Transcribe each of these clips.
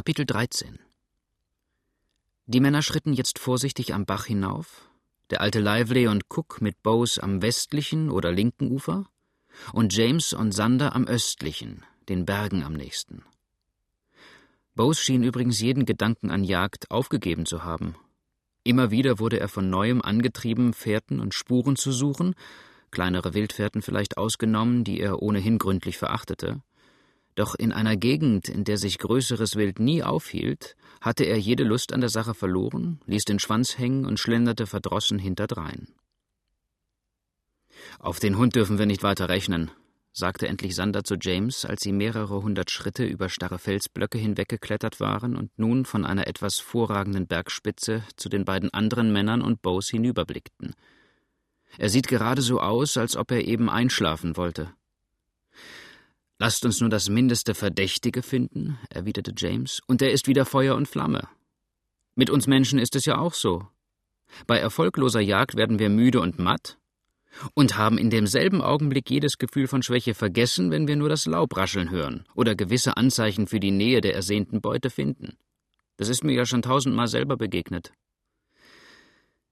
Kapitel 13 Die Männer schritten jetzt vorsichtig am Bach hinauf, der alte Lively und Cook mit Bose am westlichen oder linken Ufer und James und Sander am östlichen, den Bergen am nächsten. Bose schien übrigens jeden Gedanken an Jagd aufgegeben zu haben. Immer wieder wurde er von neuem angetrieben, Fährten und Spuren zu suchen, kleinere Wildfährten vielleicht ausgenommen, die er ohnehin gründlich verachtete. Doch in einer Gegend, in der sich größeres Wild nie aufhielt, hatte er jede Lust an der Sache verloren, ließ den Schwanz hängen und schlenderte verdrossen hinterdrein. Auf den Hund dürfen wir nicht weiter rechnen, sagte endlich Sander zu James, als sie mehrere hundert Schritte über starre Felsblöcke hinweggeklettert waren und nun von einer etwas vorragenden Bergspitze zu den beiden anderen Männern und Bose hinüberblickten. Er sieht gerade so aus, als ob er eben einschlafen wollte. Lasst uns nur das mindeste Verdächtige finden, erwiderte James, und er ist wieder Feuer und Flamme. Mit uns Menschen ist es ja auch so. Bei erfolgloser Jagd werden wir müde und matt und haben in demselben Augenblick jedes Gefühl von Schwäche vergessen, wenn wir nur das Laub rascheln hören oder gewisse Anzeichen für die Nähe der ersehnten Beute finden. Das ist mir ja schon tausendmal selber begegnet.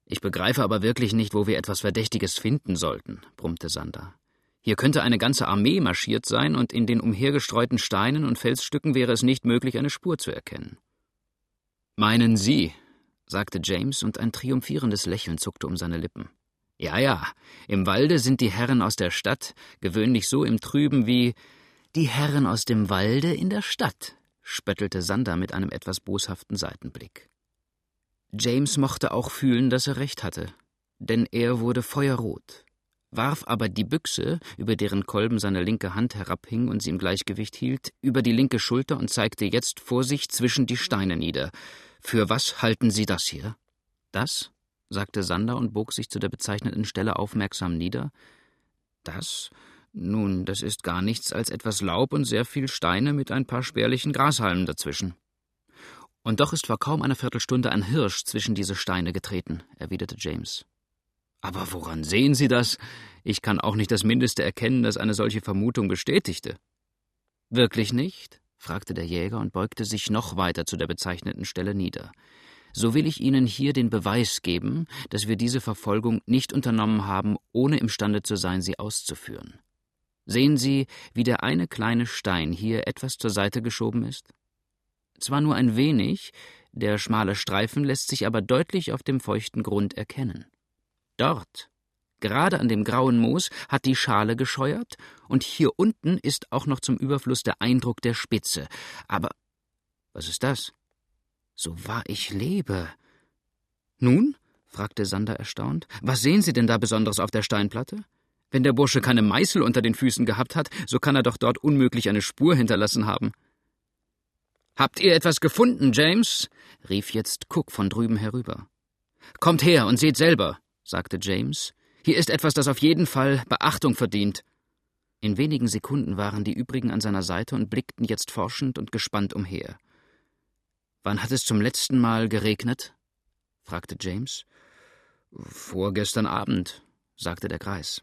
Ich begreife aber wirklich nicht, wo wir etwas Verdächtiges finden sollten, brummte Sander. Hier könnte eine ganze Armee marschiert sein, und in den umhergestreuten Steinen und Felsstücken wäre es nicht möglich, eine Spur zu erkennen. Meinen Sie, sagte James, und ein triumphierendes Lächeln zuckte um seine Lippen. Ja, ja, im Walde sind die Herren aus der Stadt gewöhnlich so im Trüben wie die Herren aus dem Walde in der Stadt, spöttelte Sander mit einem etwas boshaften Seitenblick. James mochte auch fühlen, dass er recht hatte, denn er wurde feuerrot warf aber die Büchse, über deren Kolben seine linke Hand herabhing und sie im Gleichgewicht hielt, über die linke Schulter und zeigte jetzt vor sich zwischen die Steine nieder. Für was halten Sie das hier? Das? sagte Sander und bog sich zu der bezeichneten Stelle aufmerksam nieder. Das? Nun, das ist gar nichts als etwas Laub und sehr viel Steine mit ein paar spärlichen Grashalmen dazwischen. Und doch ist vor kaum einer Viertelstunde ein Hirsch zwischen diese Steine getreten, erwiderte James. Aber woran sehen Sie das? Ich kann auch nicht das Mindeste erkennen, das eine solche Vermutung bestätigte. Wirklich nicht? fragte der Jäger und beugte sich noch weiter zu der bezeichneten Stelle nieder. So will ich Ihnen hier den Beweis geben, dass wir diese Verfolgung nicht unternommen haben, ohne imstande zu sein, sie auszuführen. Sehen Sie, wie der eine kleine Stein hier etwas zur Seite geschoben ist? Zwar nur ein wenig, der schmale Streifen lässt sich aber deutlich auf dem feuchten Grund erkennen. Dort, gerade an dem grauen Moos, hat die Schale gescheuert, und hier unten ist auch noch zum Überfluss der Eindruck der Spitze. Aber was ist das? So wahr ich lebe. Nun? fragte Sander erstaunt. Was sehen Sie denn da Besonderes auf der Steinplatte? Wenn der Bursche keine Meißel unter den Füßen gehabt hat, so kann er doch dort unmöglich eine Spur hinterlassen haben. Habt ihr etwas gefunden, James? rief jetzt Cook von drüben herüber. Kommt her und seht selber sagte James. Hier ist etwas, das auf jeden Fall Beachtung verdient. In wenigen Sekunden waren die übrigen an seiner Seite und blickten jetzt forschend und gespannt umher. Wann hat es zum letzten Mal geregnet? fragte James. Vorgestern Abend, sagte der Greis.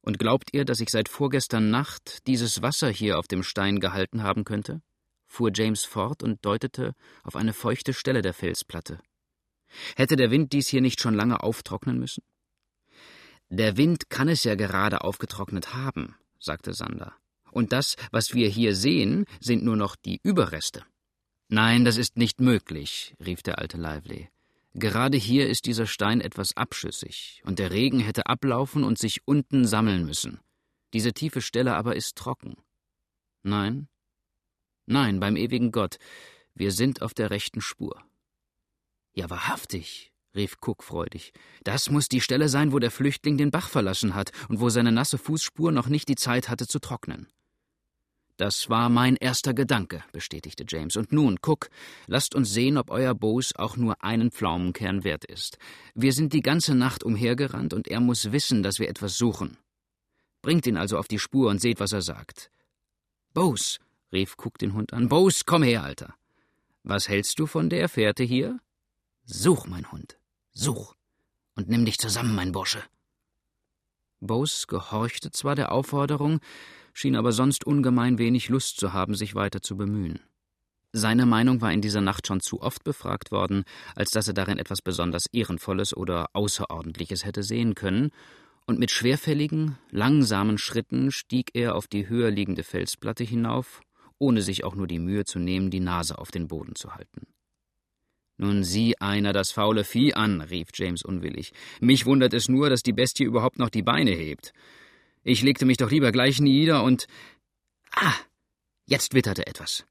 Und glaubt ihr, dass ich seit vorgestern Nacht dieses Wasser hier auf dem Stein gehalten haben könnte? fuhr James fort und deutete auf eine feuchte Stelle der Felsplatte. Hätte der Wind dies hier nicht schon lange auftrocknen müssen? Der Wind kann es ja gerade aufgetrocknet haben, sagte Sander. Und das, was wir hier sehen, sind nur noch die Überreste. Nein, das ist nicht möglich, rief der alte Lively. Gerade hier ist dieser Stein etwas abschüssig, und der Regen hätte ablaufen und sich unten sammeln müssen. Diese tiefe Stelle aber ist trocken. Nein? Nein, beim ewigen Gott, wir sind auf der rechten Spur. Ja, wahrhaftig, rief Cook freudig. Das muss die Stelle sein, wo der Flüchtling den Bach verlassen hat und wo seine nasse Fußspur noch nicht die Zeit hatte zu trocknen. Das war mein erster Gedanke, bestätigte James. Und nun, Cook, lasst uns sehen, ob euer Bose auch nur einen Pflaumenkern wert ist. Wir sind die ganze Nacht umhergerannt und er muss wissen, dass wir etwas suchen. Bringt ihn also auf die Spur und seht, was er sagt. Bose, rief Cook den Hund an. Bose, komm her, Alter. Was hältst du von der Fährte hier? Such, mein Hund, such, und nimm dich zusammen, mein Bursche. Bose gehorchte zwar der Aufforderung, schien aber sonst ungemein wenig Lust zu haben, sich weiter zu bemühen. Seine Meinung war in dieser Nacht schon zu oft befragt worden, als dass er darin etwas besonders Ehrenvolles oder Außerordentliches hätte sehen können, und mit schwerfälligen, langsamen Schritten stieg er auf die höher liegende Felsplatte hinauf, ohne sich auch nur die Mühe zu nehmen, die Nase auf den Boden zu halten. Nun sieh einer das faule Vieh an, rief James unwillig. Mich wundert es nur, dass die Bestie überhaupt noch die Beine hebt. Ich legte mich doch lieber gleich nieder und. Ah! Jetzt witterte etwas.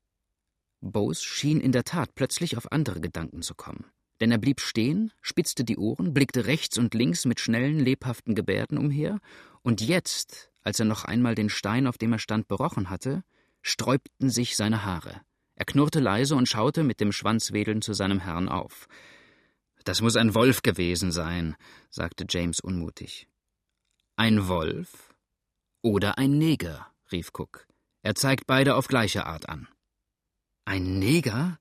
Bose schien in der Tat plötzlich auf andere Gedanken zu kommen. Denn er blieb stehen, spitzte die Ohren, blickte rechts und links mit schnellen, lebhaften Gebärden umher, und jetzt, als er noch einmal den Stein, auf dem er stand, berochen hatte, sträubten sich seine Haare. Er knurrte leise und schaute mit dem Schwanzwedeln zu seinem Herrn auf. Das muss ein Wolf gewesen sein, sagte James unmutig. Ein Wolf? Oder ein Neger, rief Cook. Er zeigt beide auf gleiche Art an. Ein Neger?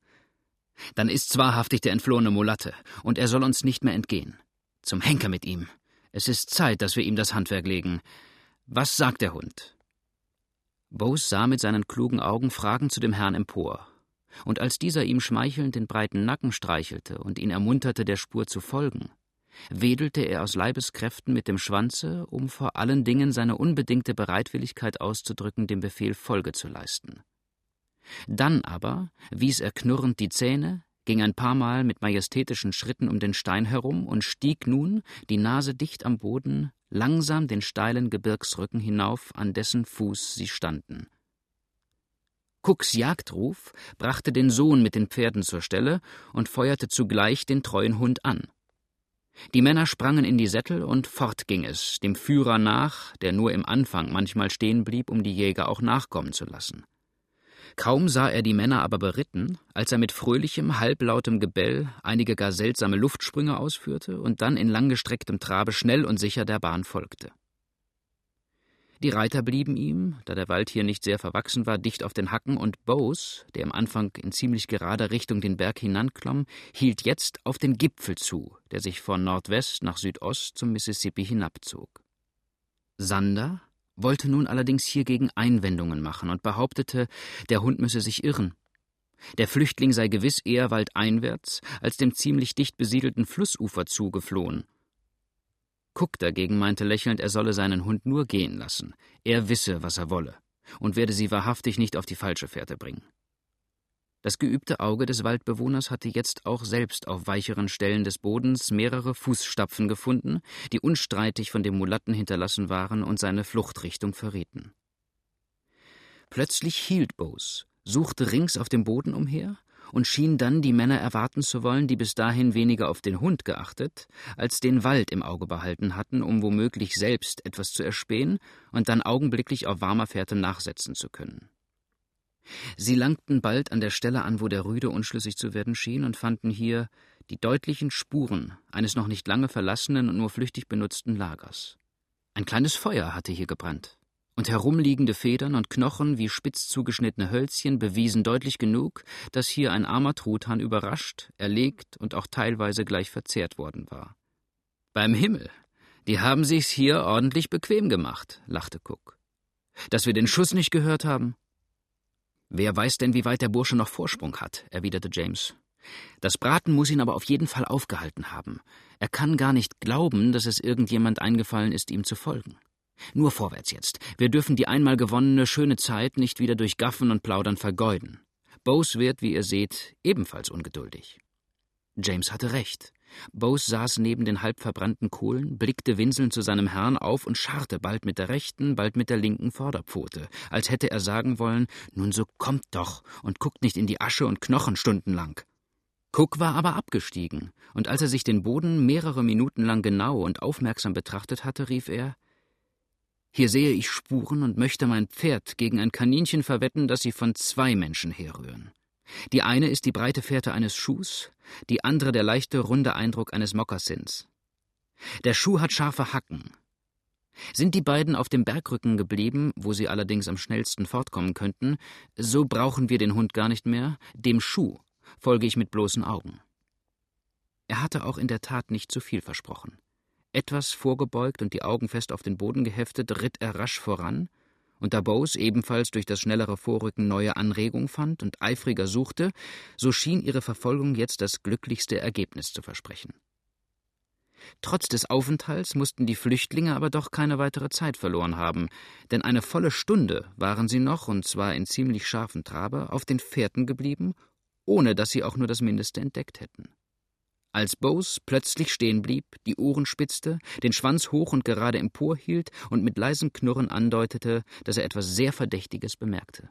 Dann ist's wahrhaftig der entflohene Mulatte, und er soll uns nicht mehr entgehen. Zum Henker mit ihm. Es ist Zeit, dass wir ihm das Handwerk legen. Was sagt der Hund? Bose sah mit seinen klugen Augen fragend zu dem Herrn empor. Und als dieser ihm schmeichelnd den breiten Nacken streichelte und ihn ermunterte, der Spur zu folgen, wedelte er aus Leibeskräften mit dem Schwanze, um vor allen Dingen seine unbedingte Bereitwilligkeit auszudrücken, dem Befehl Folge zu leisten. Dann aber wies er knurrend die Zähne, ging ein paar Mal mit majestätischen Schritten um den Stein herum und stieg nun, die Nase dicht am Boden, langsam den steilen Gebirgsrücken hinauf, an dessen Fuß sie standen. Cooks Jagdruf brachte den Sohn mit den Pferden zur Stelle und feuerte zugleich den treuen Hund an. Die Männer sprangen in die Sättel und fort ging es, dem Führer nach, der nur im Anfang manchmal stehen blieb, um die Jäger auch nachkommen zu lassen. Kaum sah er die Männer aber beritten, als er mit fröhlichem, halblautem Gebell einige gar seltsame Luftsprünge ausführte und dann in langgestrecktem Trabe schnell und sicher der Bahn folgte. Die Reiter blieben ihm, da der Wald hier nicht sehr verwachsen war, dicht auf den Hacken, und Bose, der im Anfang in ziemlich gerader Richtung den Berg hinanklomm, hielt jetzt auf den Gipfel zu, der sich von Nordwest nach Südost zum Mississippi hinabzog. Sander, wollte nun allerdings hiergegen Einwendungen machen und behauptete, der Hund müsse sich irren. Der Flüchtling sei gewiss eher waldeinwärts als dem ziemlich dicht besiedelten Flussufer zugeflohen. Cook dagegen meinte lächelnd, er solle seinen Hund nur gehen lassen. Er wisse, was er wolle und werde sie wahrhaftig nicht auf die falsche Fährte bringen. Das geübte Auge des Waldbewohners hatte jetzt auch selbst auf weicheren Stellen des Bodens mehrere Fußstapfen gefunden, die unstreitig von dem Mulatten hinterlassen waren und seine Fluchtrichtung verrieten. Plötzlich hielt Bose, suchte rings auf dem Boden umher und schien dann die Männer erwarten zu wollen, die bis dahin weniger auf den Hund geachtet, als den Wald im Auge behalten hatten, um womöglich selbst etwas zu erspähen und dann augenblicklich auf warmer Fährte nachsetzen zu können. Sie langten bald an der Stelle an, wo der Rüde unschlüssig zu werden schien, und fanden hier die deutlichen Spuren eines noch nicht lange verlassenen und nur flüchtig benutzten Lagers. Ein kleines Feuer hatte hier gebrannt, und herumliegende Federn und Knochen wie spitz zugeschnittene Hölzchen bewiesen deutlich genug, dass hier ein armer Truthahn überrascht, erlegt und auch teilweise gleich verzehrt worden war. Beim Himmel, die haben sich's hier ordentlich bequem gemacht, lachte Cook. Dass wir den Schuss nicht gehört haben? Wer weiß denn, wie weit der Bursche noch Vorsprung hat, erwiderte James. Das Braten muss ihn aber auf jeden Fall aufgehalten haben. Er kann gar nicht glauben, dass es irgendjemand eingefallen ist, ihm zu folgen. Nur vorwärts jetzt. Wir dürfen die einmal gewonnene schöne Zeit nicht wieder durch Gaffen und Plaudern vergeuden. Bose wird, wie ihr seht, ebenfalls ungeduldig. James hatte recht. Bose saß neben den halb verbrannten Kohlen, blickte winselnd zu seinem Herrn auf und scharrte bald mit der rechten, bald mit der linken Vorderpfote, als hätte er sagen wollen: Nun so kommt doch und guckt nicht in die Asche und Knochen stundenlang. Cook war aber abgestiegen, und als er sich den Boden mehrere Minuten lang genau und aufmerksam betrachtet hatte, rief er: Hier sehe ich Spuren und möchte mein Pferd gegen ein Kaninchen verwetten, dass sie von zwei Menschen herrühren. Die eine ist die breite Fährte eines Schuhs, die andere der leichte, runde Eindruck eines Mokassins. Der Schuh hat scharfe Hacken. Sind die beiden auf dem Bergrücken geblieben, wo sie allerdings am schnellsten fortkommen könnten, so brauchen wir den Hund gar nicht mehr, dem Schuh folge ich mit bloßen Augen. Er hatte auch in der Tat nicht zu viel versprochen. Etwas vorgebeugt und die Augen fest auf den Boden geheftet, ritt er rasch voran, und da Bose ebenfalls durch das schnellere Vorrücken neue Anregung fand und eifriger suchte, so schien ihre Verfolgung jetzt das glücklichste Ergebnis zu versprechen. Trotz des Aufenthalts mussten die Flüchtlinge aber doch keine weitere Zeit verloren haben, denn eine volle Stunde waren sie noch, und zwar in ziemlich scharfem Trabe, auf den Fährten geblieben, ohne dass sie auch nur das Mindeste entdeckt hätten. Als Bose plötzlich stehen blieb, die Ohren spitzte, den Schwanz hoch und gerade emporhielt und mit leisem Knurren andeutete, dass er etwas sehr Verdächtiges bemerkte.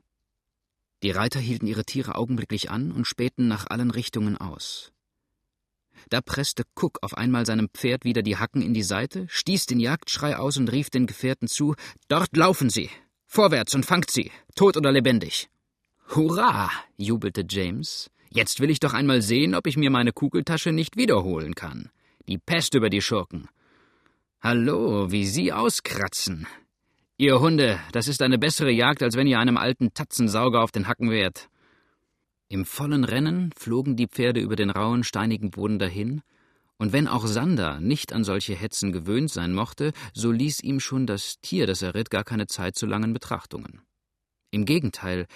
Die Reiter hielten ihre Tiere augenblicklich an und spähten nach allen Richtungen aus. Da presste Cook auf einmal seinem Pferd wieder die Hacken in die Seite, stieß den Jagdschrei aus und rief den Gefährten zu: Dort laufen sie! Vorwärts und fangt sie! Tot oder lebendig! Hurra! jubelte James. Jetzt will ich doch einmal sehen, ob ich mir meine Kugeltasche nicht wiederholen kann. Die Pest über die Schurken. Hallo, wie Sie auskratzen. Ihr Hunde, das ist eine bessere Jagd, als wenn ihr einem alten Tatzensauger auf den Hacken wärt. Im vollen Rennen flogen die Pferde über den rauen, steinigen Boden dahin, und wenn auch Sander nicht an solche Hetzen gewöhnt sein mochte, so ließ ihm schon das Tier, das er ritt, gar keine Zeit zu langen Betrachtungen. Im Gegenteil,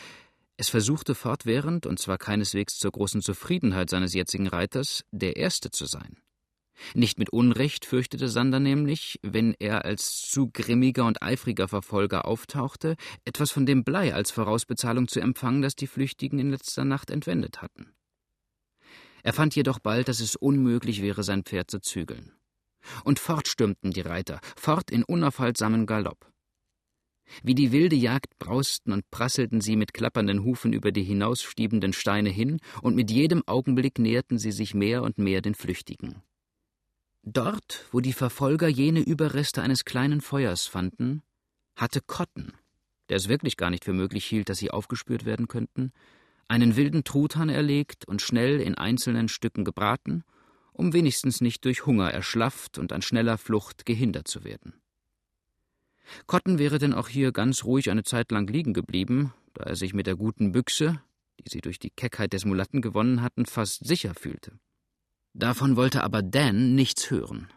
es versuchte fortwährend, und zwar keineswegs zur großen Zufriedenheit seines jetzigen Reiters, der Erste zu sein. Nicht mit Unrecht fürchtete Sander nämlich, wenn er als zu grimmiger und eifriger Verfolger auftauchte, etwas von dem Blei als Vorausbezahlung zu empfangen, das die Flüchtigen in letzter Nacht entwendet hatten. Er fand jedoch bald, dass es unmöglich wäre, sein Pferd zu zügeln. Und fort stürmten die Reiter, fort in unaufhaltsamen Galopp. Wie die wilde Jagd brausten und prasselten sie mit klappernden Hufen über die hinausstiebenden Steine hin, und mit jedem Augenblick näherten sie sich mehr und mehr den Flüchtigen. Dort, wo die Verfolger jene Überreste eines kleinen Feuers fanden, hatte Cotton, der es wirklich gar nicht für möglich hielt, dass sie aufgespürt werden könnten, einen wilden Truthahn erlegt und schnell in einzelnen Stücken gebraten, um wenigstens nicht durch Hunger erschlafft und an schneller Flucht gehindert zu werden. Cotton wäre denn auch hier ganz ruhig eine Zeit lang liegen geblieben, da er sich mit der guten Büchse, die sie durch die Keckheit des Mulatten gewonnen hatten, fast sicher fühlte. Davon wollte aber Dan nichts hören.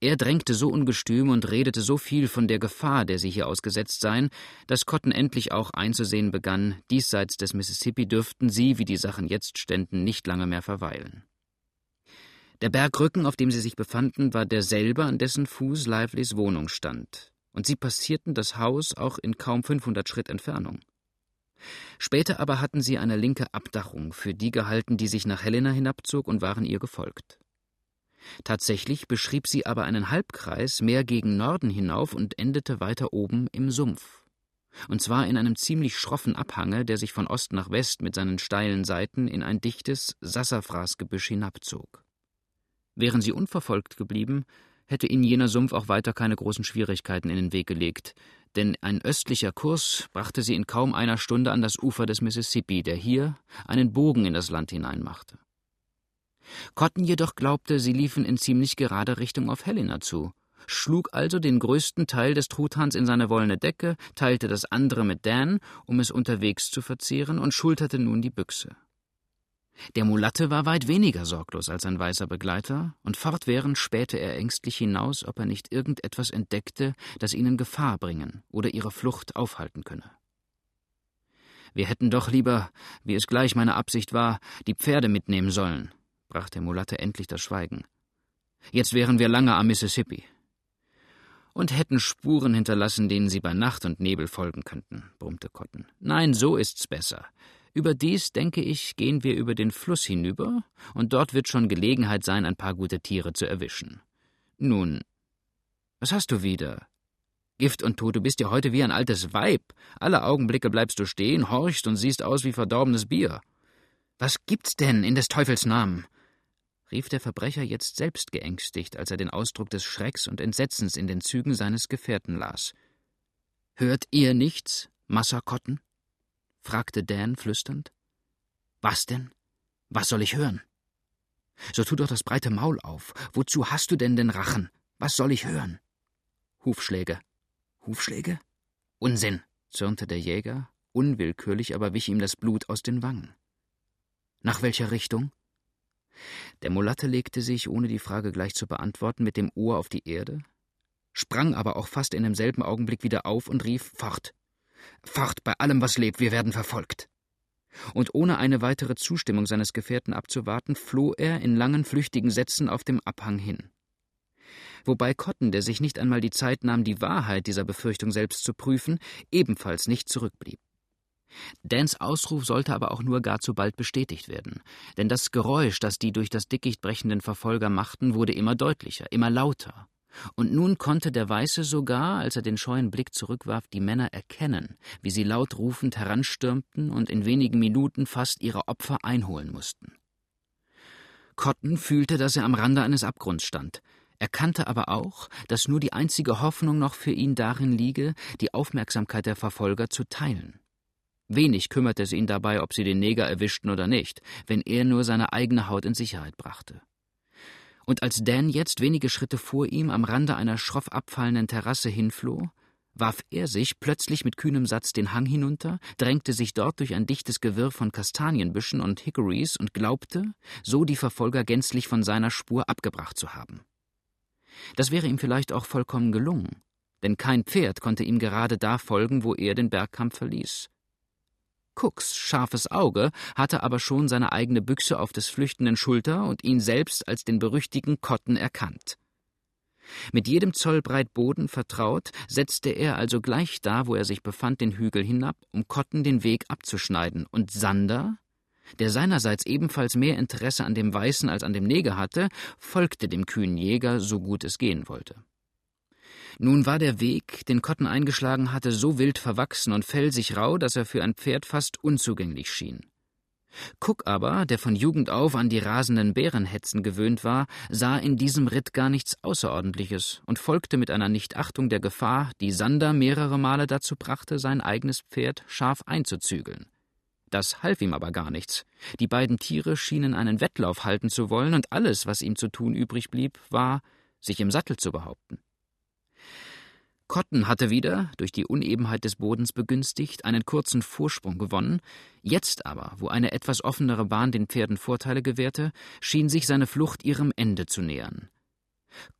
Er drängte so ungestüm und redete so viel von der Gefahr, der sie hier ausgesetzt seien, dass Cotton endlich auch einzusehen begann, diesseits des Mississippi dürften sie, wie die Sachen jetzt ständen, nicht lange mehr verweilen. Der Bergrücken, auf dem sie sich befanden, war derselbe, an dessen Fuß Lively's Wohnung stand, und sie passierten das Haus auch in kaum 500 Schritt Entfernung. Später aber hatten sie eine linke Abdachung für die gehalten, die sich nach Helena hinabzog und waren ihr gefolgt. Tatsächlich beschrieb sie aber einen Halbkreis mehr gegen Norden hinauf und endete weiter oben im Sumpf. Und zwar in einem ziemlich schroffen Abhange, der sich von Ost nach West mit seinen steilen Seiten in ein dichtes Sassafrasgebüsch hinabzog. Wären sie unverfolgt geblieben, hätte ihnen jener Sumpf auch weiter keine großen Schwierigkeiten in den Weg gelegt, denn ein östlicher Kurs brachte sie in kaum einer Stunde an das Ufer des Mississippi, der hier einen Bogen in das Land hineinmachte. Cotton jedoch glaubte, sie liefen in ziemlich gerader Richtung auf Helena zu, schlug also den größten Teil des Truthahns in seine wollene Decke, teilte das andere mit Dan, um es unterwegs zu verzehren, und schulterte nun die Büchse. Der Mulatte war weit weniger sorglos als sein weißer Begleiter, und fortwährend spähte er ängstlich hinaus, ob er nicht irgendetwas entdeckte, das ihnen Gefahr bringen oder ihre Flucht aufhalten könne. Wir hätten doch lieber, wie es gleich meine Absicht war, die Pferde mitnehmen sollen, brach der Mulatte endlich das Schweigen. Jetzt wären wir lange am Mississippi. Und hätten Spuren hinterlassen, denen sie bei Nacht und Nebel folgen könnten, brummte Cotton. Nein, so ist's besser. Überdies, denke ich, gehen wir über den Fluss hinüber, und dort wird schon Gelegenheit sein, ein paar gute Tiere zu erwischen. Nun, was hast du wieder? Gift und Tod, du bist ja heute wie ein altes Weib. Alle Augenblicke bleibst du stehen, horchst und siehst aus wie verdorbenes Bier. Was gibt's denn in des Teufels Namen? rief der Verbrecher jetzt selbst geängstigt, als er den Ausdruck des Schrecks und Entsetzens in den Zügen seines Gefährten las. Hört ihr nichts, Massa Cotton? Fragte Dan flüsternd. Was denn? Was soll ich hören? So tu doch das breite Maul auf. Wozu hast du denn den Rachen? Was soll ich hören? Hufschläge. Hufschläge? Unsinn, zürnte der Jäger, unwillkürlich aber wich ihm das Blut aus den Wangen. Nach welcher Richtung? Der Mulatte legte sich, ohne die Frage gleich zu beantworten, mit dem Ohr auf die Erde, sprang aber auch fast in demselben Augenblick wieder auf und rief Fort. Fort bei allem, was lebt, wir werden verfolgt. Und ohne eine weitere Zustimmung seines Gefährten abzuwarten, floh er in langen, flüchtigen Sätzen auf dem Abhang hin. Wobei Cotton, der sich nicht einmal die Zeit nahm, die Wahrheit dieser Befürchtung selbst zu prüfen, ebenfalls nicht zurückblieb. Dans Ausruf sollte aber auch nur gar zu bald bestätigt werden, denn das Geräusch, das die durch das Dickicht brechenden Verfolger machten, wurde immer deutlicher, immer lauter. Und nun konnte der Weiße sogar, als er den scheuen Blick zurückwarf, die Männer erkennen, wie sie laut rufend heranstürmten und in wenigen Minuten fast ihre Opfer einholen mussten. Cotton fühlte, dass er am Rande eines Abgrunds stand, erkannte aber auch, dass nur die einzige Hoffnung noch für ihn darin liege, die Aufmerksamkeit der Verfolger zu teilen. Wenig kümmerte es ihn dabei, ob sie den Neger erwischten oder nicht, wenn er nur seine eigene Haut in Sicherheit brachte. Und als Dan jetzt wenige Schritte vor ihm am Rande einer schroff abfallenden Terrasse hinfloh, warf er sich plötzlich mit kühnem Satz den Hang hinunter, drängte sich dort durch ein dichtes Gewirr von Kastanienbüschen und Hickories und glaubte, so die Verfolger gänzlich von seiner Spur abgebracht zu haben. Das wäre ihm vielleicht auch vollkommen gelungen, denn kein Pferd konnte ihm gerade da folgen, wo er den Bergkampf verließ. Cooks scharfes Auge hatte aber schon seine eigene Büchse auf des Flüchtenden Schulter und ihn selbst als den berüchtigten Cotton erkannt. Mit jedem Zoll breit Boden vertraut, setzte er also gleich da, wo er sich befand, den Hügel hinab, um Cotton den Weg abzuschneiden, und Sander, der seinerseits ebenfalls mehr Interesse an dem Weißen als an dem Neger hatte, folgte dem kühnen Jäger, so gut es gehen wollte. Nun war der Weg, den Cotton eingeschlagen hatte, so wild verwachsen und felsig rau, dass er für ein Pferd fast unzugänglich schien. Cook aber, der von Jugend auf an die rasenden Bärenhetzen gewöhnt war, sah in diesem Ritt gar nichts Außerordentliches und folgte mit einer Nichtachtung der Gefahr, die Sander mehrere Male dazu brachte, sein eigenes Pferd scharf einzuzügeln. Das half ihm aber gar nichts. Die beiden Tiere schienen einen Wettlauf halten zu wollen, und alles, was ihm zu tun übrig blieb, war, sich im Sattel zu behaupten. Cotton hatte wieder, durch die Unebenheit des Bodens begünstigt, einen kurzen Vorsprung gewonnen, jetzt aber, wo eine etwas offenere Bahn den Pferden Vorteile gewährte, schien sich seine Flucht ihrem Ende zu nähern.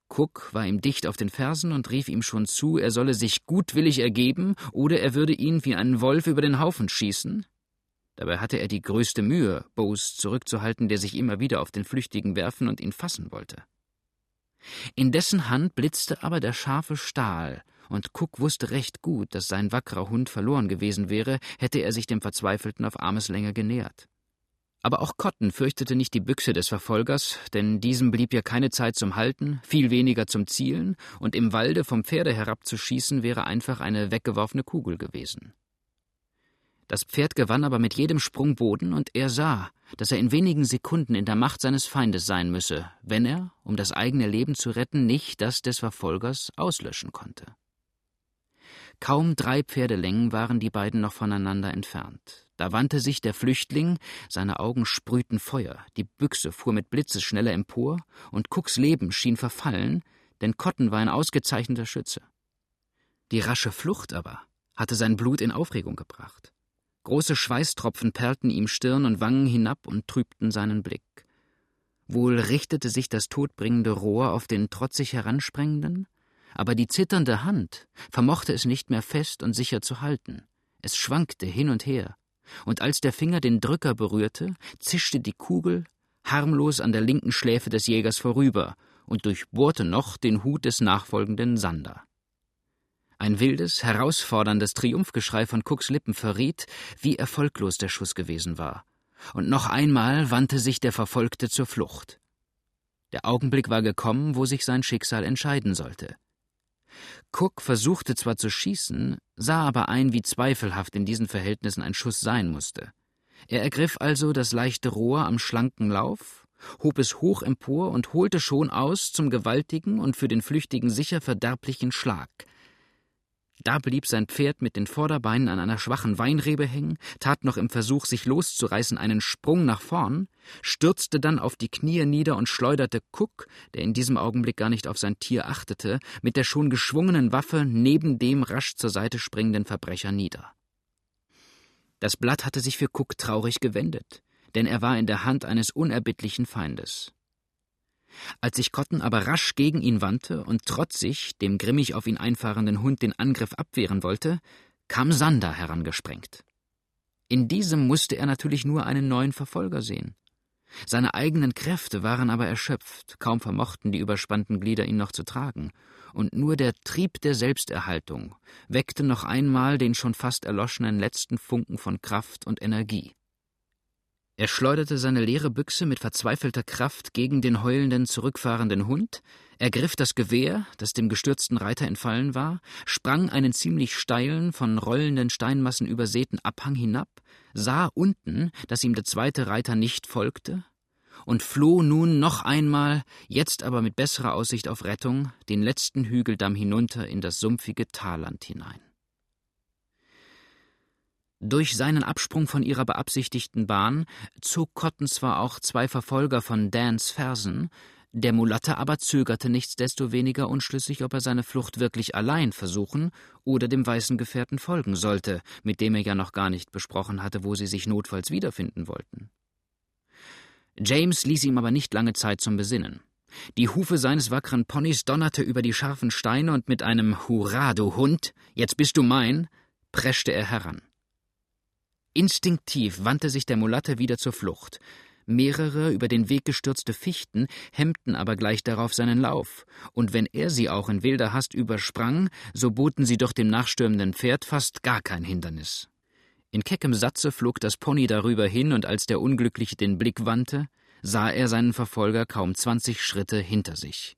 Cook war ihm dicht auf den Fersen und rief ihm schon zu, er solle sich gutwillig ergeben, oder er würde ihn wie einen Wolf über den Haufen schießen. Dabei hatte er die größte Mühe, Bose zurückzuhalten, der sich immer wieder auf den Flüchtigen werfen und ihn fassen wollte. In dessen Hand blitzte aber der scharfe Stahl, und Cook wusste recht gut, dass sein wackerer Hund verloren gewesen wäre, hätte er sich dem Verzweifelten auf Armeslänge genähert. Aber auch Cotton fürchtete nicht die Büchse des Verfolgers, denn diesem blieb ja keine Zeit zum Halten, viel weniger zum Zielen, und im Walde vom Pferde herabzuschießen wäre einfach eine weggeworfene Kugel gewesen. Das Pferd gewann aber mit jedem Sprung Boden, und er sah, dass er in wenigen Sekunden in der Macht seines Feindes sein müsse, wenn er, um das eigene Leben zu retten, nicht das des Verfolgers auslöschen konnte. Kaum drei Pferdelängen waren die beiden noch voneinander entfernt. Da wandte sich der Flüchtling, seine Augen sprühten Feuer, die Büchse fuhr mit Blitzesschnelle empor, und Cooks Leben schien verfallen, denn Cotton war ein ausgezeichneter Schütze. Die rasche Flucht aber hatte sein Blut in Aufregung gebracht. Große Schweißtropfen perlten ihm Stirn und Wangen hinab und trübten seinen Blick. Wohl richtete sich das todbringende Rohr auf den trotzig Heransprengenden? Aber die zitternde Hand vermochte es nicht mehr fest und sicher zu halten. Es schwankte hin und her, und als der Finger den Drücker berührte, zischte die Kugel harmlos an der linken Schläfe des Jägers vorüber und durchbohrte noch den Hut des nachfolgenden Sander. Ein wildes, herausforderndes Triumphgeschrei von Cooks Lippen verriet, wie erfolglos der Schuss gewesen war. Und noch einmal wandte sich der Verfolgte zur Flucht. Der Augenblick war gekommen, wo sich sein Schicksal entscheiden sollte. Cook versuchte zwar zu schießen, sah aber ein, wie zweifelhaft in diesen Verhältnissen ein Schuss sein musste. Er ergriff also das leichte Rohr am schlanken Lauf, hob es hoch empor und holte schon aus zum gewaltigen und für den Flüchtigen sicher verderblichen Schlag, da blieb sein Pferd mit den Vorderbeinen an einer schwachen Weinrebe hängen, tat noch im Versuch, sich loszureißen, einen Sprung nach vorn, stürzte dann auf die Knie nieder und schleuderte Cook, der in diesem Augenblick gar nicht auf sein Tier achtete, mit der schon geschwungenen Waffe neben dem rasch zur Seite springenden Verbrecher nieder. Das Blatt hatte sich für Cook traurig gewendet, denn er war in der Hand eines unerbittlichen Feindes. Als sich Cotton aber rasch gegen ihn wandte und trotzig dem grimmig auf ihn einfahrenden Hund den Angriff abwehren wollte, kam Sander herangesprengt. In diesem musste er natürlich nur einen neuen Verfolger sehen. Seine eigenen Kräfte waren aber erschöpft, kaum vermochten die überspannten Glieder ihn noch zu tragen, und nur der Trieb der Selbsterhaltung weckte noch einmal den schon fast erloschenen letzten Funken von Kraft und Energie. Er schleuderte seine leere Büchse mit verzweifelter Kraft gegen den heulenden, zurückfahrenden Hund, ergriff das Gewehr, das dem gestürzten Reiter entfallen war, sprang einen ziemlich steilen, von rollenden Steinmassen übersäten Abhang hinab, sah unten, dass ihm der zweite Reiter nicht folgte, und floh nun noch einmal, jetzt aber mit besserer Aussicht auf Rettung, den letzten Hügeldamm hinunter in das sumpfige Talland hinein. Durch seinen Absprung von ihrer beabsichtigten Bahn zog Cotton zwar auch zwei Verfolger von Dans Fersen, der Mulatte aber zögerte nichtsdestoweniger unschlüssig, ob er seine Flucht wirklich allein versuchen oder dem weißen Gefährten folgen sollte, mit dem er ja noch gar nicht besprochen hatte, wo sie sich notfalls wiederfinden wollten. James ließ ihm aber nicht lange Zeit zum Besinnen. Die Hufe seines wackeren Ponys donnerte über die scharfen Steine und mit einem Hurra, du Hund, jetzt bist du mein, preschte er heran. Instinktiv wandte sich der Mulatte wieder zur Flucht. Mehrere über den Weg gestürzte Fichten hemmten aber gleich darauf seinen Lauf, und wenn er sie auch in wilder Hast übersprang, so boten sie doch dem nachstürmenden Pferd fast gar kein Hindernis. In keckem Satze flog das Pony darüber hin, und als der Unglückliche den Blick wandte, sah er seinen Verfolger kaum zwanzig Schritte hinter sich.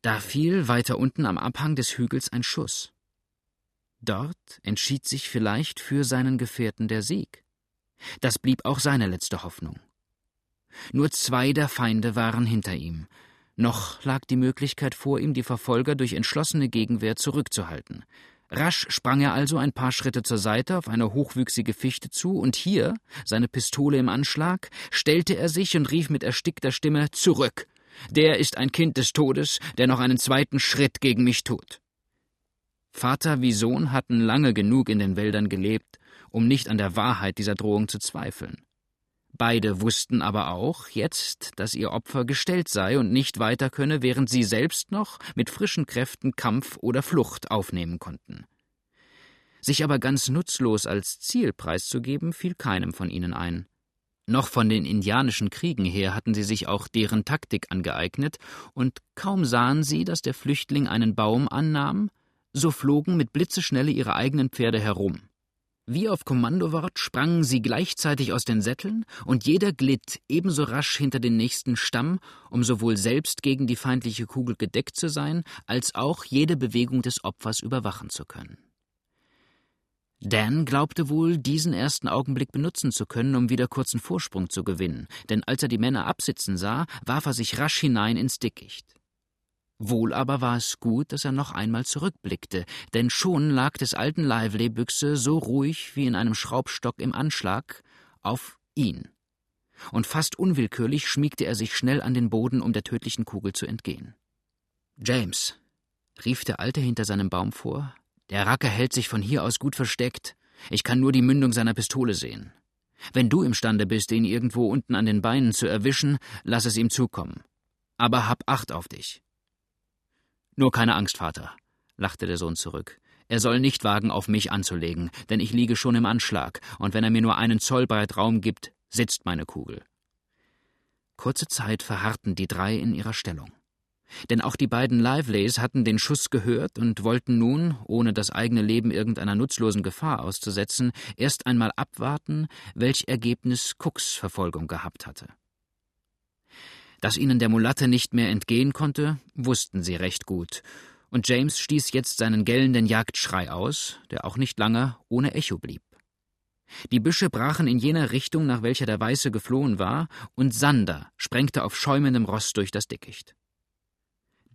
Da fiel weiter unten am Abhang des Hügels ein Schuss. Dort entschied sich vielleicht für seinen Gefährten der Sieg. Das blieb auch seine letzte Hoffnung. Nur zwei der Feinde waren hinter ihm. Noch lag die Möglichkeit vor ihm, die Verfolger durch entschlossene Gegenwehr zurückzuhalten. Rasch sprang er also ein paar Schritte zur Seite auf eine hochwüchsige Fichte zu, und hier, seine Pistole im Anschlag, stellte er sich und rief mit erstickter Stimme Zurück. Der ist ein Kind des Todes, der noch einen zweiten Schritt gegen mich tut. Vater wie Sohn hatten lange genug in den Wäldern gelebt, um nicht an der Wahrheit dieser Drohung zu zweifeln. Beide wussten aber auch jetzt, dass ihr Opfer gestellt sei und nicht weiter könne, während sie selbst noch mit frischen Kräften Kampf oder Flucht aufnehmen konnten. Sich aber ganz nutzlos als Ziel preiszugeben, fiel keinem von ihnen ein. Noch von den indianischen Kriegen her hatten sie sich auch deren Taktik angeeignet, und kaum sahen sie, dass der Flüchtling einen Baum annahm, so flogen mit Blitzeschnelle ihre eigenen Pferde herum. Wie auf Kommandowort sprangen sie gleichzeitig aus den Sätteln, und jeder glitt ebenso rasch hinter den nächsten Stamm, um sowohl selbst gegen die feindliche Kugel gedeckt zu sein, als auch jede Bewegung des Opfers überwachen zu können. Dan glaubte wohl, diesen ersten Augenblick benutzen zu können, um wieder kurzen Vorsprung zu gewinnen, denn als er die Männer absitzen sah, warf er sich rasch hinein ins Dickicht. Wohl aber war es gut, dass er noch einmal zurückblickte, denn schon lag des alten Lively-Büchse so ruhig wie in einem Schraubstock im Anschlag auf ihn. Und fast unwillkürlich schmiegte er sich schnell an den Boden, um der tödlichen Kugel zu entgehen. James, rief der Alte hinter seinem Baum vor, der Racker hält sich von hier aus gut versteckt. Ich kann nur die Mündung seiner Pistole sehen. Wenn du imstande bist, ihn irgendwo unten an den Beinen zu erwischen, lass es ihm zukommen. Aber hab Acht auf dich. Nur keine Angst, Vater, lachte der Sohn zurück. Er soll nicht wagen, auf mich anzulegen, denn ich liege schon im Anschlag, und wenn er mir nur einen Zoll breit Raum gibt, sitzt meine Kugel. Kurze Zeit verharrten die drei in ihrer Stellung. Denn auch die beiden Liveleys hatten den Schuss gehört und wollten nun, ohne das eigene Leben irgendeiner nutzlosen Gefahr auszusetzen, erst einmal abwarten, welch Ergebnis Cooks Verfolgung gehabt hatte. Dass ihnen der Mulatte nicht mehr entgehen konnte, wussten sie recht gut, und James stieß jetzt seinen gellenden Jagdschrei aus, der auch nicht lange ohne Echo blieb. Die Büsche brachen in jener Richtung, nach welcher der Weiße geflohen war, und Sander sprengte auf schäumendem Ross durch das Dickicht.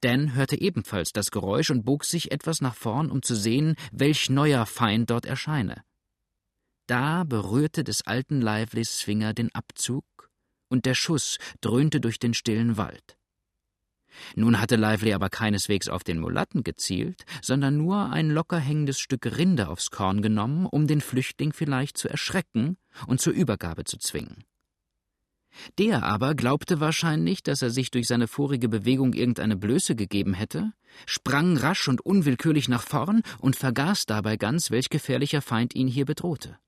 Dan hörte ebenfalls das Geräusch und bog sich etwas nach vorn, um zu sehen, welch neuer Feind dort erscheine. Da berührte des alten Liveleys Finger den Abzug, und der Schuss dröhnte durch den stillen Wald. Nun hatte Lively aber keineswegs auf den Mulatten gezielt, sondern nur ein locker hängendes Stück Rinde aufs Korn genommen, um den Flüchtling vielleicht zu erschrecken und zur Übergabe zu zwingen. Der aber glaubte wahrscheinlich, dass er sich durch seine vorige Bewegung irgendeine Blöße gegeben hätte, sprang rasch und unwillkürlich nach vorn und vergaß dabei ganz, welch gefährlicher Feind ihn hier bedrohte.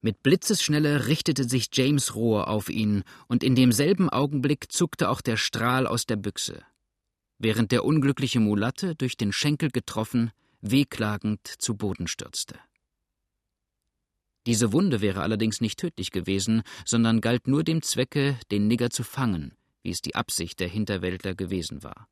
Mit Blitzesschnelle richtete sich James Rohr auf ihn, und in demselben Augenblick zuckte auch der Strahl aus der Büchse, während der unglückliche Mulatte, durch den Schenkel getroffen, wehklagend zu Boden stürzte. Diese Wunde wäre allerdings nicht tödlich gewesen, sondern galt nur dem Zwecke, den Nigger zu fangen, wie es die Absicht der Hinterwäldler gewesen war.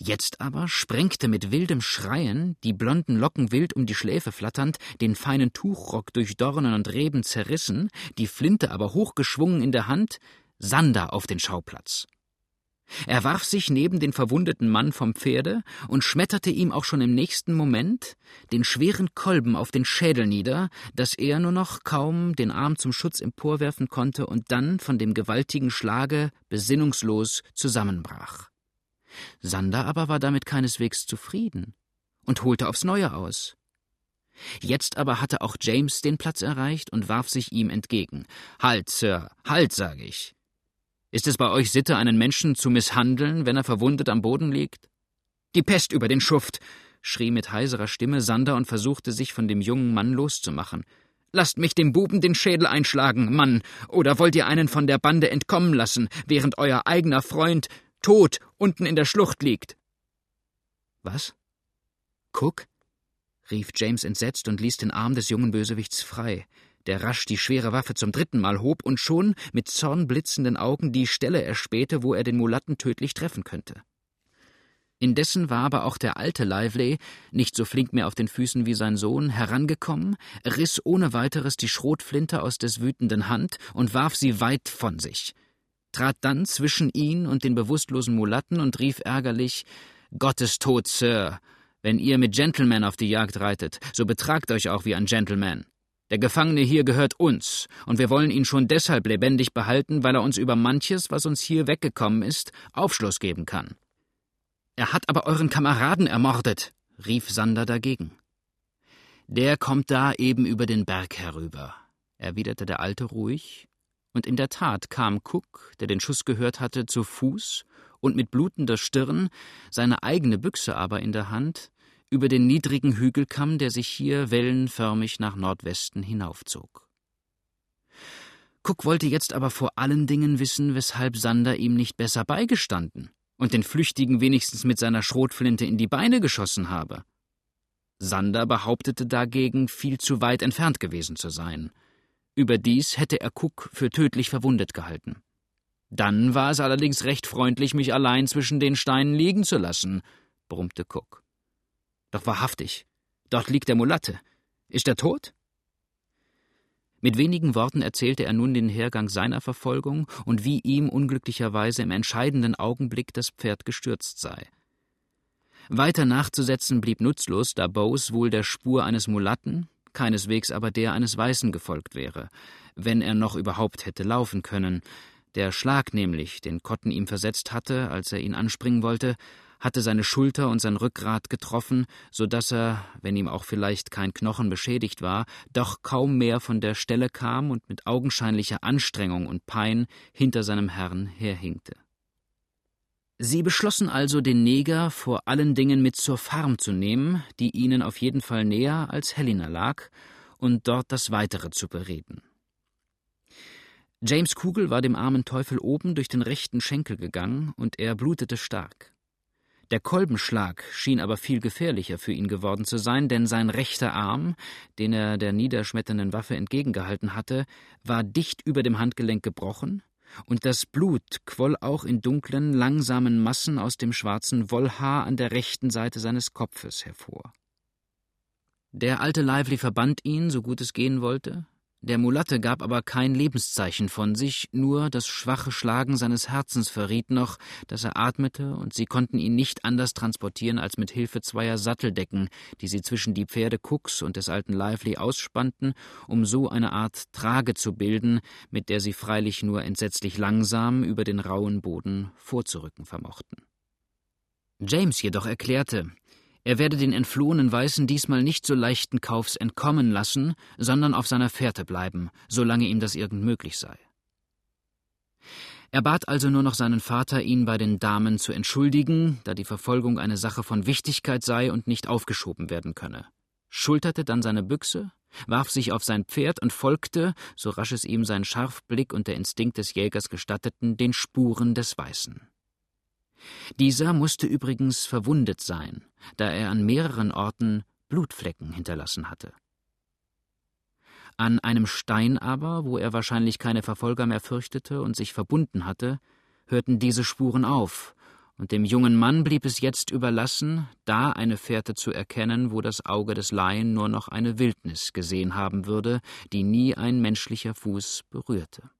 Jetzt aber sprengte mit wildem Schreien, die blonden Locken wild um die Schläfe flatternd, den feinen Tuchrock durch Dornen und Reben zerrissen, die Flinte aber hochgeschwungen in der Hand, Sander auf den Schauplatz. Er warf sich neben den verwundeten Mann vom Pferde und schmetterte ihm auch schon im nächsten Moment den schweren Kolben auf den Schädel nieder, dass er nur noch kaum den Arm zum Schutz emporwerfen konnte und dann von dem gewaltigen Schlage besinnungslos zusammenbrach. Sander aber war damit keineswegs zufrieden und holte aufs Neue aus. Jetzt aber hatte auch James den Platz erreicht und warf sich ihm entgegen. Halt, Sir, halt, sage ich. Ist es bei euch Sitte, einen Menschen zu misshandeln, wenn er verwundet am Boden liegt? Die Pest über den Schuft! schrie mit heiserer Stimme Sander und versuchte sich von dem jungen Mann loszumachen. Lasst mich dem Buben den Schädel einschlagen, Mann, oder wollt ihr einen von der Bande entkommen lassen, während euer eigener Freund tot unten in der Schlucht liegt? Was? Cook? rief James entsetzt und ließ den Arm des jungen Bösewichts frei der rasch die schwere Waffe zum dritten Mal hob und schon mit zornblitzenden Augen die Stelle erspähte, wo er den Mulatten tödlich treffen könnte. Indessen war aber auch der alte Lively, nicht so flink mehr auf den Füßen wie sein Sohn, herangekommen, riss ohne weiteres die Schrotflinte aus des wütenden Hand und warf sie weit von sich, trat dann zwischen ihn und den bewusstlosen Mulatten und rief ärgerlich Gottes Tod, Sir. Wenn ihr mit Gentlemen auf die Jagd reitet, so betragt euch auch wie ein Gentleman. Der Gefangene hier gehört uns, und wir wollen ihn schon deshalb lebendig behalten, weil er uns über manches, was uns hier weggekommen ist, Aufschluss geben kann. Er hat aber euren Kameraden ermordet, rief Sander dagegen. Der kommt da eben über den Berg herüber, erwiderte der Alte ruhig, und in der Tat kam Cook, der den Schuss gehört hatte, zu Fuß und mit blutender Stirn, seine eigene Büchse aber in der Hand, über den niedrigen Hügelkamm, der sich hier wellenförmig nach Nordwesten hinaufzog. Cook wollte jetzt aber vor allen Dingen wissen, weshalb Sander ihm nicht besser beigestanden und den Flüchtigen wenigstens mit seiner Schrotflinte in die Beine geschossen habe. Sander behauptete dagegen, viel zu weit entfernt gewesen zu sein. Überdies hätte er Cook für tödlich verwundet gehalten. Dann war es allerdings recht freundlich, mich allein zwischen den Steinen liegen zu lassen, brummte Cook. Doch wahrhaftig, dort liegt der Mulatte. Ist er tot? Mit wenigen Worten erzählte er nun den Hergang seiner Verfolgung und wie ihm unglücklicherweise im entscheidenden Augenblick das Pferd gestürzt sei. Weiter nachzusetzen blieb nutzlos, da Bose wohl der Spur eines Mulatten, keineswegs aber der eines Weißen gefolgt wäre, wenn er noch überhaupt hätte laufen können. Der Schlag nämlich, den Cotton ihm versetzt hatte, als er ihn anspringen wollte, hatte seine Schulter und sein Rückgrat getroffen, so dass er, wenn ihm auch vielleicht kein Knochen beschädigt war, doch kaum mehr von der Stelle kam und mit augenscheinlicher Anstrengung und Pein hinter seinem Herrn herhinkte. Sie beschlossen also, den Neger vor allen Dingen mit zur Farm zu nehmen, die ihnen auf jeden Fall näher als Helena lag, und dort das Weitere zu bereden. James Kugel war dem armen Teufel oben durch den rechten Schenkel gegangen, und er blutete stark. Der Kolbenschlag schien aber viel gefährlicher für ihn geworden zu sein, denn sein rechter Arm, den er der niederschmetternden Waffe entgegengehalten hatte, war dicht über dem Handgelenk gebrochen, und das Blut quoll auch in dunklen, langsamen Massen aus dem schwarzen Wollhaar an der rechten Seite seines Kopfes hervor. Der alte Lively verband ihn, so gut es gehen wollte, der Mulatte gab aber kein Lebenszeichen von sich, nur das schwache Schlagen seines Herzens verriet noch, dass er atmete, und sie konnten ihn nicht anders transportieren als mit Hilfe zweier Satteldecken, die sie zwischen die Pferde Cooks und des alten Lively ausspannten, um so eine Art Trage zu bilden, mit der sie freilich nur entsetzlich langsam über den rauen Boden vorzurücken vermochten. James jedoch erklärte, er werde den entflohenen Weißen diesmal nicht so leichten Kaufs entkommen lassen, sondern auf seiner Fährte bleiben, solange ihm das irgend möglich sei. Er bat also nur noch seinen Vater, ihn bei den Damen zu entschuldigen, da die Verfolgung eine Sache von Wichtigkeit sei und nicht aufgeschoben werden könne, schulterte dann seine Büchse, warf sich auf sein Pferd und folgte, so rasch es ihm sein Scharfblick und der Instinkt des Jägers gestatteten, den Spuren des Weißen. Dieser musste übrigens verwundet sein, da er an mehreren Orten Blutflecken hinterlassen hatte. An einem Stein aber, wo er wahrscheinlich keine Verfolger mehr fürchtete und sich verbunden hatte, hörten diese Spuren auf, und dem jungen Mann blieb es jetzt überlassen, da eine Fährte zu erkennen, wo das Auge des Laien nur noch eine Wildnis gesehen haben würde, die nie ein menschlicher Fuß berührte.